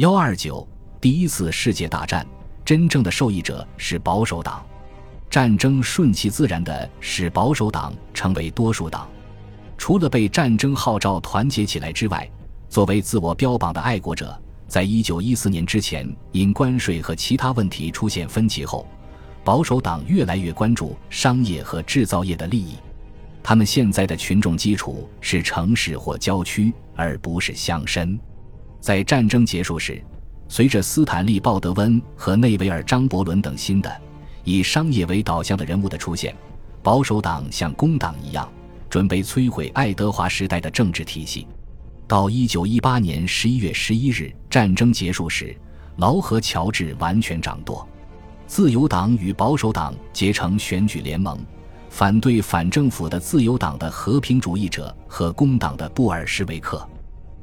幺二九，第一次世界大战真正的受益者是保守党，战争顺其自然的使保守党成为多数党。除了被战争号召团结起来之外，作为自我标榜的爱国者，在一九一四年之前，因关税和其他问题出现分歧后，保守党越来越关注商业和制造业的利益。他们现在的群众基础是城市或郊区，而不是乡绅。在战争结束时，随着斯坦利·鲍德温和内维尔·张伯伦等新的以商业为导向的人物的出现，保守党像工党一样，准备摧毁爱德华时代的政治体系。到一九一八年十一月十一日，战争结束时，劳和乔治完全掌舵，自由党与保守党结成选举联盟，反对反政府的自由党的和平主义者和工党的布尔什维克。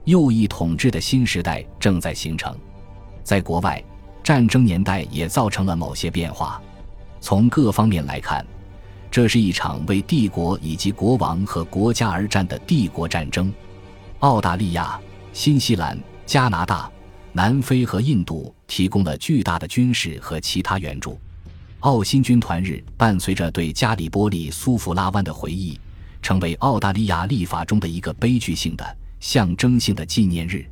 右翼统治的新时代正在形成，在国外，战争年代也造成了某些变化。从各方面来看，这是一场为帝国以及国王和国家而战的帝国战争。澳大利亚、新西兰、加拿大、南非和印度提供了巨大的军事和其他援助。澳新军团日伴随着对加里波利苏弗拉湾的回忆，成为澳大利亚立法中的一个悲剧性的。象征性的纪念日，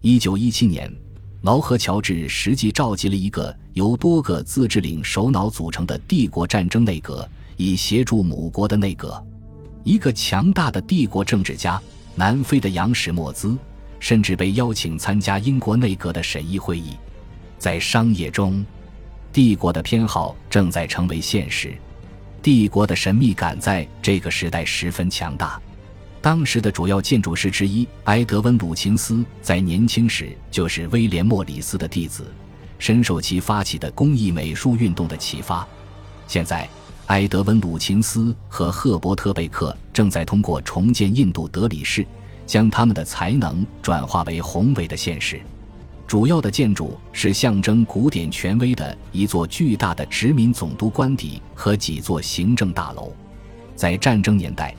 一九一七年，劳和乔治实际召集了一个由多个自治领首脑组成的帝国战争内阁，以协助母国的内阁。一个强大的帝国政治家，南非的杨史莫兹，甚至被邀请参加英国内阁的审议会议。在商业中，帝国的偏好正在成为现实，帝国的神秘感在这个时代十分强大。当时的主要建筑师之一埃德温·鲁琴斯在年轻时就是威廉·莫里斯的弟子，深受其发起的工艺美术运动的启发。现在，埃德温·鲁琴斯和赫伯特·贝克正在通过重建印度德里市，将他们的才能转化为宏伟的现实。主要的建筑是象征古典权威的一座巨大的殖民总督官邸和几座行政大楼。在战争年代。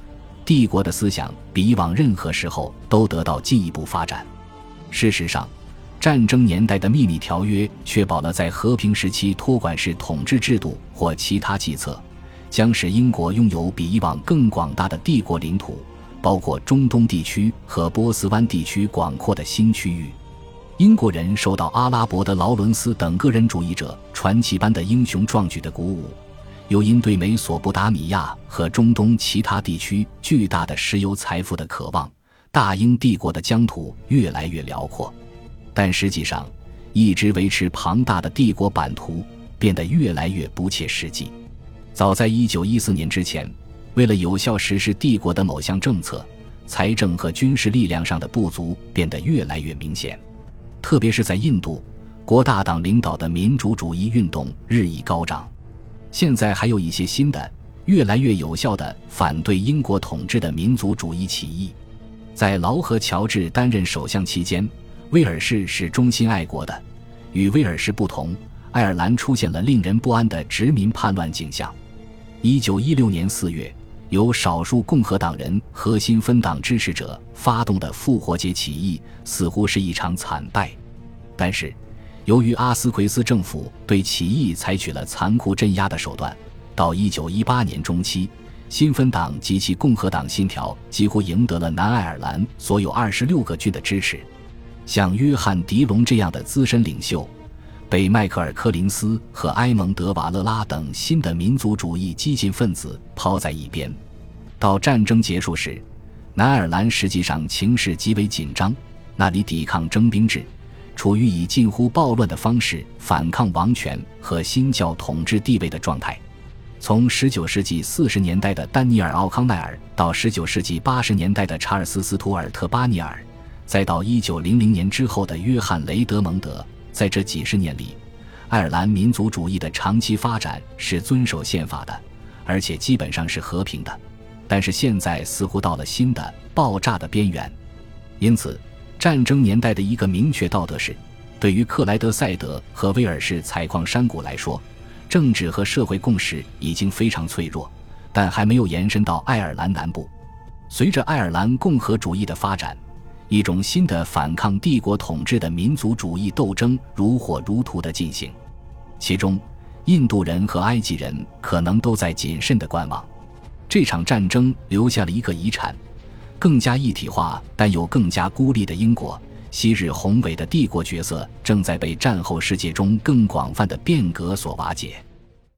帝国的思想比以往任何时候都得到进一步发展。事实上，战争年代的秘密条约确保了在和平时期托管式统治制度或其他计策将使英国拥有比以往更广大的帝国领土，包括中东地区和波斯湾地区广阔的新区域。英国人受到阿拉伯的劳伦斯等个人主义者传奇般的英雄壮举的鼓舞。又因对美索不达米亚和中东其他地区巨大的石油财富的渴望，大英帝国的疆土越来越辽阔。但实际上，一直维持庞大的帝国版图变得越来越不切实际。早在1914年之前，为了有效实施帝国的某项政策，财政和军事力量上的不足变得越来越明显。特别是在印度，国大党领导的民主主义运动日益高涨。现在还有一些新的、越来越有效的反对英国统治的民族主义起义。在劳和乔治担任首相期间，威尔士是忠心爱国的。与威尔士不同，爱尔兰出现了令人不安的殖民叛乱景象。一九一六年四月，由少数共和党人核心分党支持者发动的复活节起义似乎是一场惨败，但是。由于阿斯奎斯政府对起义采取了残酷镇压的手段，到1918年中期，新芬党及其共和党信条几乎赢得了南爱尔兰所有26个郡的支持。像约翰·迪龙这样的资深领袖，被迈克尔·柯林斯和埃蒙德·瓦勒拉等新的民族主义激进分子抛在一边。到战争结束时，南爱尔兰实际上情势极为紧张，那里抵抗征兵制。处于以近乎暴乱的方式反抗王权和新教统治地位的状态。从19世纪40年代的丹尼尔·奥康奈尔到19世纪80年代的查尔斯·斯图尔特·巴尼尔，再到1900年之后的约翰·雷德蒙德，在这几十年里，爱尔兰民族主义的长期发展是遵守宪法的，而且基本上是和平的。但是现在似乎到了新的爆炸的边缘，因此。战争年代的一个明确道德是：对于克莱德赛德和威尔士采矿山谷来说，政治和社会共识已经非常脆弱，但还没有延伸到爱尔兰南部。随着爱尔兰共和主义的发展，一种新的反抗帝国统治的民族主义斗争如火如荼地进行，其中，印度人和埃及人可能都在谨慎地观望。这场战争留下了一个遗产：更加一体化但又更加孤立的英国。昔日宏伟的帝国角色正在被战后世界中更广泛的变革所瓦解。